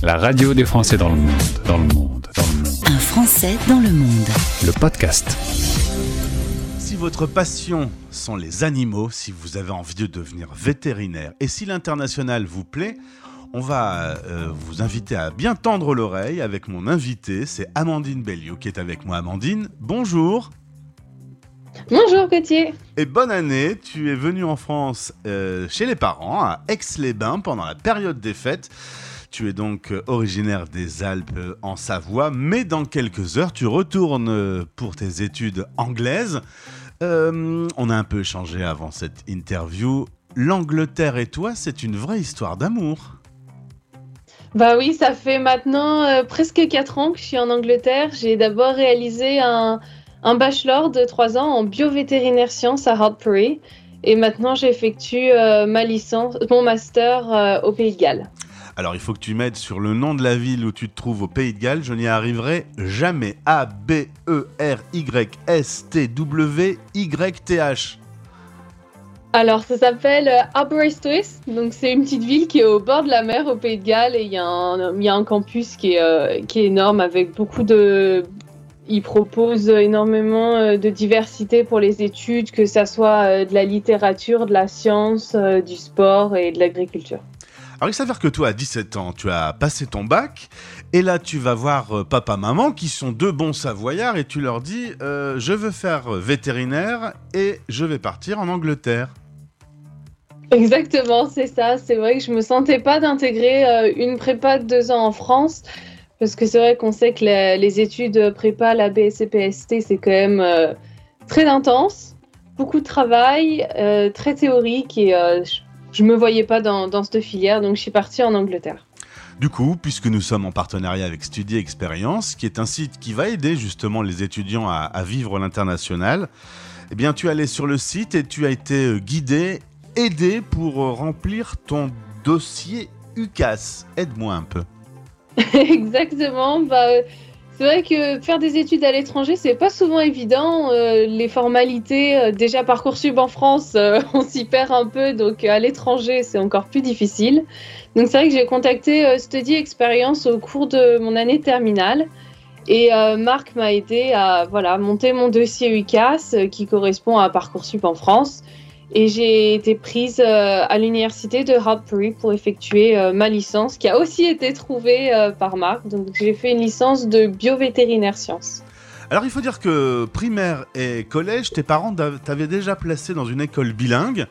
La radio des Français dans le monde, dans le monde, dans le monde. Un Français dans le monde. Le podcast. Si votre passion sont les animaux, si vous avez envie de devenir vétérinaire et si l'international vous plaît, on va euh, vous inviter à bien tendre l'oreille avec mon invité, c'est Amandine Belliou qui est avec moi. Amandine, bonjour. Bonjour Gauthier. Et bonne année, tu es venu en France euh, chez les parents à Aix-les-Bains pendant la période des fêtes. Tu es donc euh, originaire des Alpes euh, en Savoie, mais dans quelques heures, tu retournes euh, pour tes études anglaises. On a un peu échangé avant cette interview. L'Angleterre et toi, c'est une vraie histoire d'amour. Bah oui, ça fait maintenant presque 4 ans que je suis en Angleterre. J'ai d'abord réalisé un, bachelor de 3 ans en biovétérinaire sciences à Hartpury. Et maintenant, j'effectue ma licence, mon master au Pays de Galles. Alors, il faut que tu m'aides sur le nom de la ville où tu te trouves au Pays de Galles. Je n'y arriverai jamais. A-B-E-R-Y-S-T-W-Y-T-H. Alors, ça s'appelle euh, Aberystwyth. Donc, c'est une petite ville qui est au bord de la mer au Pays de Galles. Et il y, a un- y a campus qui est, euh, qui est énorme avec beaucoup de. Il propose énormément euh, de diversité pour les études, que ça soit de la littérature, de la science, du sport et de l'agriculture. Alors, il s'avère que toi, à 17 ans, tu as passé ton bac. Et là, tu vas voir euh, papa, maman, qui sont deux bons savoyards. Et tu leur dis euh, Je veux faire vétérinaire et je vais partir en Angleterre. Exactement, c'est ça. C'est vrai que je me sentais pas d'intégrer euh, une prépa de deux ans en France. Parce que c'est vrai qu'on sait que les études prépa, la BSC-PST, c'est quand même très intense, beaucoup de travail, très théorique et je me voyais pas dans, dans cette filière, donc je suis partie en Angleterre. Du coup, puisque nous sommes en partenariat avec Studi Experience, qui est un site qui va aider justement les étudiants à, à vivre l'international, eh bien, tu es allé sur le site et tu as été euh, guidé, aidé pour euh, remplir ton dossier UCAS. Aide-moi un peu. Exactement. Bah, euh, c'est vrai que faire des études à l'étranger, c'est pas souvent évident. Euh, les formalités, euh, déjà Parcoursup en France, euh, on s'y perd un peu, donc à l'étranger, c'est encore plus difficile. Donc c'est vrai que j'ai contacté Study Experience au cours de mon année terminale. Et Marc m'a aidé à voilà, monter mon dossier UCAS qui correspond à Parcoursup en France. Et j'ai été prise euh, à l'université de Hartpury pour effectuer euh, ma licence, qui a aussi été trouvée euh, par Marc. Donc j'ai fait une licence de biovétérinaire sciences. Alors, il faut dire que primaire et collège, tes parents t'avaient déjà placé dans une école bilingue.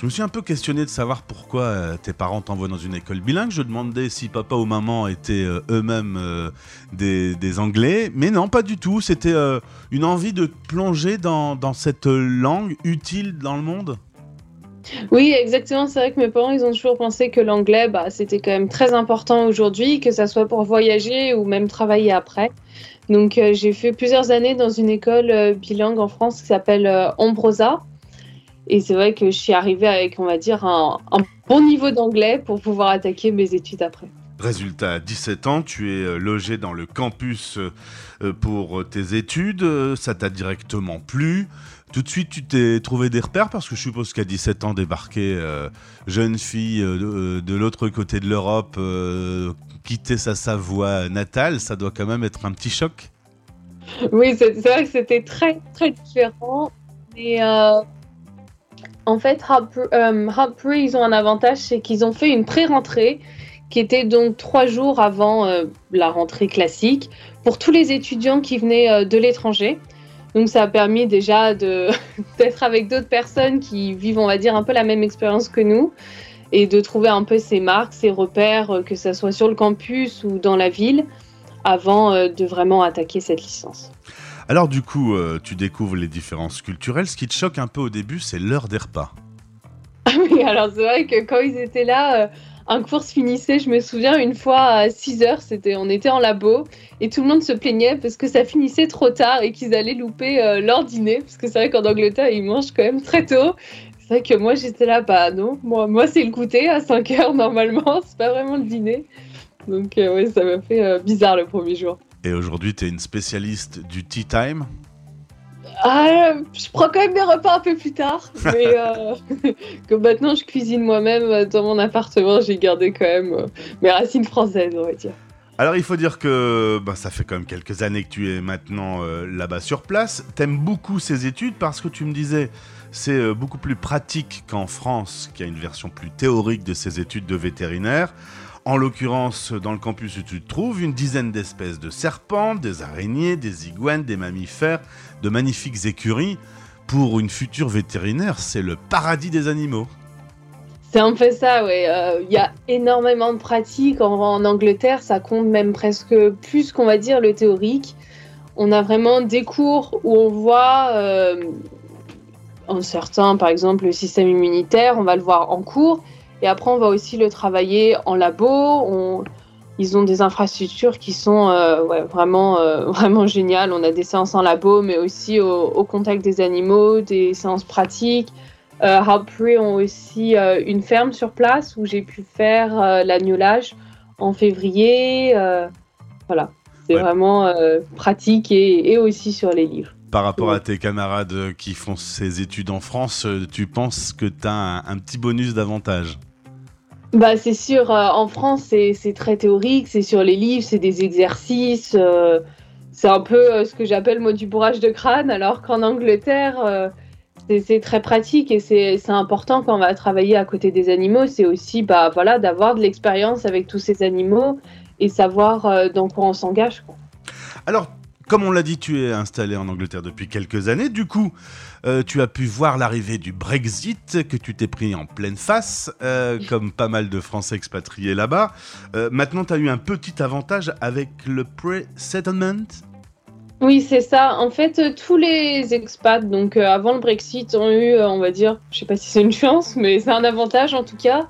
Je me suis un peu questionné de savoir pourquoi euh, tes parents t'envoient dans une école bilingue. Je demandais si papa ou maman étaient euh, eux-mêmes euh, des, Anglais. Mais non, pas du tout. C'était une envie de plonger dans, cette langue utile dans le monde. Oui, exactement. C'est vrai que mes parents, ils ont toujours pensé que l'anglais, bah, c'était quand même très important aujourd'hui, que ça soit pour voyager ou même travailler après. Donc j'ai fait plusieurs années dans une école bilingue en France qui s'appelle euh, Ombrosa. Et c'est vrai que je suis arrivée avec, on va dire, un, un bon niveau d'anglais pour pouvoir attaquer mes études après. Résultat, à 17 ans, tu es euh, logé dans le campus euh, euh, pour tes études. Ça t'a directement plu. Tout de suite, tu t'es trouvé des repères? Parce que je suppose qu'à 17 ans, débarquer euh, jeune fille euh, de, l'autre côté de l'Europe, euh, quitter sa Savoie natale, ça doit quand même être un petit choc. Oui, c'est vrai que c'était très, très différent. Mais en fait, Harper- euh, ils ont un avantage, c'est qu'ils ont fait une pré-rentrée qui était donc trois jours avant euh, la rentrée classique pour tous les étudiants qui venaient euh, de l'étranger. Donc ça a permis déjà d'être avec d'autres personnes qui vivent, on va dire, un peu la même expérience que nous et de trouver un peu ces marques, ces repères, euh, que ce soit sur le campus ou dans la ville, avant de vraiment attaquer cette licence. Alors du coup, euh, tu découvres les différences culturelles. Ce qui te choque un peu au début, c'est l'heure des repas. Ah oui, alors c'est vrai que quand ils étaient là, euh, un cours se finissait, je me souviens, une fois à 6 heures, c'était, on était en labo, et tout le monde se plaignait parce que ça finissait trop tard et qu'ils allaient louper euh, leur dîner, parce que c'est vrai qu'en Angleterre, ils mangent quand même très tôt. C'est vrai que moi, j'étais là, bah non, moi, moi c'est le goûter à 5 heures normalement, c'est pas vraiment le dîner. Donc oui, ça m'a fait bizarre le premier jour. Et aujourd'hui, tu es une spécialiste du tea time. Ah, je prends quand même mes repas un peu plus tard, mais euh, que maintenant je cuisine moi-même dans mon appartement, j'ai gardé quand même euh, mes racines françaises, on va dire. Alors il faut dire que bah, ça fait quand même quelques années que tu es maintenant euh, là-bas sur place. T'aimes beaucoup ces études parce que tu me disais c'est euh, beaucoup plus pratique qu'en France, qui a une version plus théorique de ces études de vétérinaire. En l'occurrence, dans le campus où tu te trouves, une dizaine d'espèces de serpents, des araignées, des iguanes, des mammifères, de magnifiques écuries. Pour une future vétérinaire, c'est le paradis des animaux. C'est un peu ça. Euh, Il y a énormément de pratiques. En, Angleterre, ça compte même presque plus qu'on va dire le théorique. On a vraiment des cours où on voit, euh, en certains, par exemple, le système immunitaire, on va le voir en cours. Et après, on va aussi le travailler en labo. On- Ils ont des infrastructures qui sont euh, ouais, vraiment, euh, vraiment géniales. On a des séances en labo, mais aussi au, au contact des animaux, des séances pratiques. Euh, ont aussi euh, une ferme sur place où j'ai pu faire euh, l'agnolage en février. euh, voilà, c'est Ouais. vraiment euh, pratique et, et aussi sur les livres. Par rapport Ouais. à tes camarades qui font ces études en France, tu penses que tu as un, un petit bonus d'avantage? Bah, c'est sûr, euh, en France, c'est très théorique, c'est sur les livres, c'est des exercices. euh, c'est un peu euh, ce que j'appelle moi du bourrage de crâne, alors qu'en Angleterre, euh, c'est- très pratique et c'est important quand on va travailler à côté des animaux. C'est aussi bah, voilà, d'avoir de l'expérience avec tous ces animaux et savoir euh, dans quoi on s'engage. Alors, comme on l'a dit, tu es installé en Angleterre depuis quelques années. Du coup, euh, tu as pu voir l'arrivée du Brexit que tu t'es pris en pleine face, euh, comme pas mal de Français expatriés là-bas. Euh, maintenant, tu as eu un petit avantage avec le pre-settlement? Oui, c'est ça. En fait, tous les expats, donc avant le Brexit, ont eu, on va dire, je sais pas si c'est une chance, mais c'est un avantage en tout cas,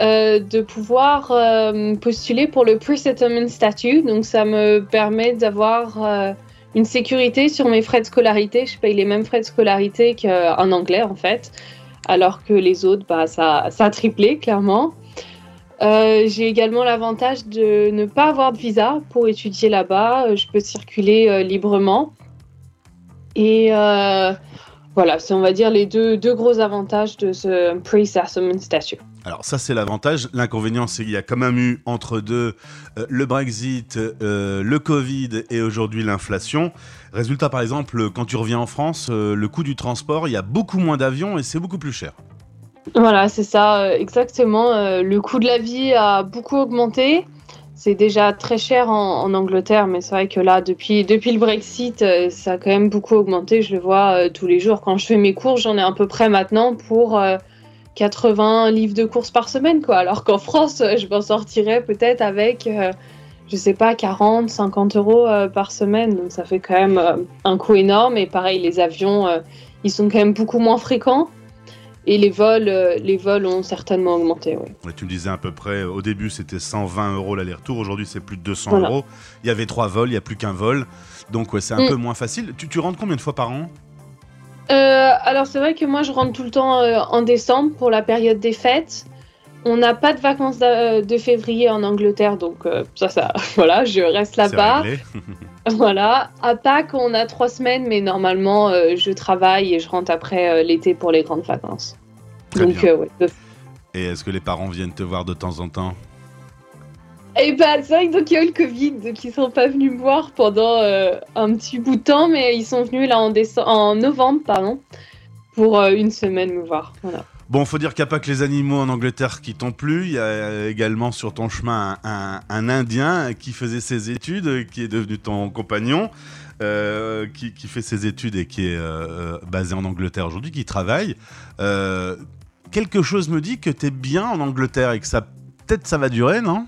euh, de pouvoir euh, postuler pour le pre-settlement statut. Donc, ça me permet d'avoir euh, une sécurité sur mes frais de scolarité. Je paye les mêmes frais de scolarité qu'en anglais, en fait, alors que les autres, bah, ça, ça a triplé, clairement. J'ai également l'avantage de ne pas avoir de visa pour étudier là-bas. Je peux circuler librement. Et voilà, c'est on va dire les deux, deux gros avantages de ce pre-settlement statute. Alors ça c'est l'avantage. L'inconvénient c'est qu'il y a quand même eu entre deux euh, le Brexit, euh, le Covid et aujourd'hui l'inflation. Résultat par exemple, quand tu reviens en France, euh, le coût du transport, il y a beaucoup moins d'avions et c'est beaucoup plus cher. Voilà, c'est ça, exactement. Le coût de la vie a beaucoup augmenté. C'est déjà très cher en, Angleterre, mais c'est vrai que là, depuis, depuis le Brexit, ça a quand même beaucoup augmenté. Je le vois tous les jours. Quand je fais mes courses, j'en ai à peu près maintenant pour 80 livres de courses par semaine, quoi. Alors qu'en France, euh, je m'en sortirais peut-être avec, euh, je sais pas, 40, 50 euros euh, par semaine. Donc ça fait quand même euh, un coût énorme. Et pareil, les avions, ils sont quand même beaucoup moins fréquents. Et les vols, les vols ont certainement augmenté, oui. Tu me disais à peu près, au début c'était 120 euros l'aller-retour, aujourd'hui c'est plus de 200 Voilà. euros. Il y avait trois vols, il n'y a plus qu'un vol. Donc ouais, c'est un Mm. peu moins facile. Tu, tu rentres combien de fois par an? Euh, alors c'est vrai que moi je rentre tout le temps euh, en décembre pour la période des fêtes. On n'a pas de vacances d'a- de février en Angleterre, donc euh, ça, ça, voilà, je reste là-bas. Voilà. À Pâques, on a trois semaines, mais normalement, euh, je travaille et je rentre après euh, l'été pour les grandes vacances. Très donc, bien. euh. Et est-ce que les parents viennent te voir de temps en temps? Et bah, c'est vrai que donc y a eu le Covid, donc ils sont pas venus me voir pendant euh, un petit bout de temps, mais ils sont venus là en, en novembre, pardon, pour euh, une semaine me voir. Voilà. Bon, faut dire qu'il n'y a pas que les animaux en Angleterre qui t'ont plu. Il y a euh, également sur ton chemin un, Indien qui faisait ses études, qui est devenu ton compagnon, qui, qui fait ses études et qui est basé en Angleterre aujourd'hui, qui travaille. Quelque chose me dit que tu es bien en Angleterre et que ça peut-être ça va durer, non?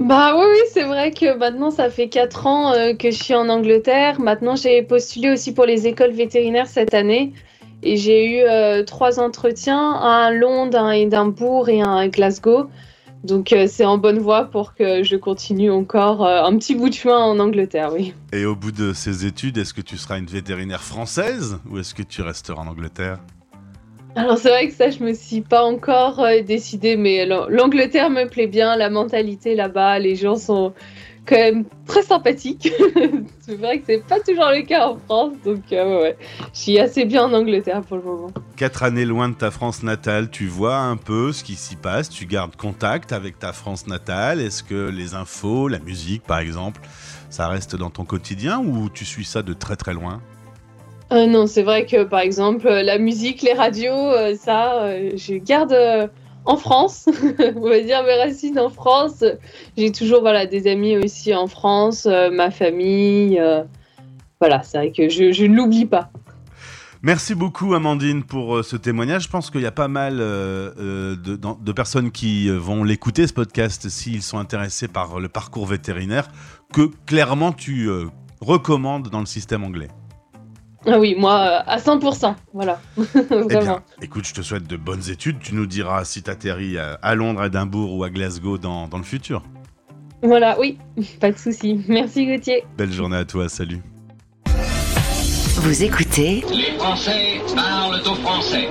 Bah oui, oui, c'est vrai que maintenant ça fait 4 ans euh, que je suis en Angleterre. Maintenant j'ai postulé aussi pour les écoles vétérinaires cette année. Et j'ai eu euh, trois entretiens, un à Londres, un à Édimbourg et un à Glasgow. Donc euh, c'est en bonne voie pour que je continue encore un petit bout de chemin en Angleterre, oui. Et au bout de ces études, est-ce que tu seras une vétérinaire française ou est-ce que tu resteras en Angleterre? Alors c'est vrai que ça, je me suis pas encore euh, décidée, mais l'A- l'Angleterre me plaît bien, la mentalité là-bas, les gens sont quand même très sympathique. c'est vrai que c'est pas toujours le cas en France, donc euh, je suis assez bien en Angleterre pour le moment. Quatre années loin de ta France natale, tu vois un peu ce qui s'y passe, tu gardes contact avec ta France natale. Est-ce que les infos, la musique par exemple, ça reste dans ton quotidien ou tu suis ça de très très loin? Euh, Non, c'est vrai que par exemple la musique, les radios, euh, ça, je garde en France, on va dire mes racines en France. J'ai toujours voilà, des amis aussi en France, euh, ma famille. Euh, voilà, c'est vrai que je, ne l'oublie pas. Merci beaucoup Amandine pour euh, ce témoignage. Je pense qu'il y a pas mal de, personnes qui vont l'écouter ce podcast s'ils sont intéressés par le parcours vétérinaire que clairement tu recommandes dans le système anglais. Ah oui, moi, euh, à 100%, voilà. Eh bien, écoute, je te souhaite de bonnes études. Tu nous diras si tu atterris à Londres, à Edimbourg ou à Glasgow dans, dans le futur. Voilà, oui, pas de souci. Merci Gauthier. Belle journée à toi, salut. Vous écoutez Les Français parlent au français.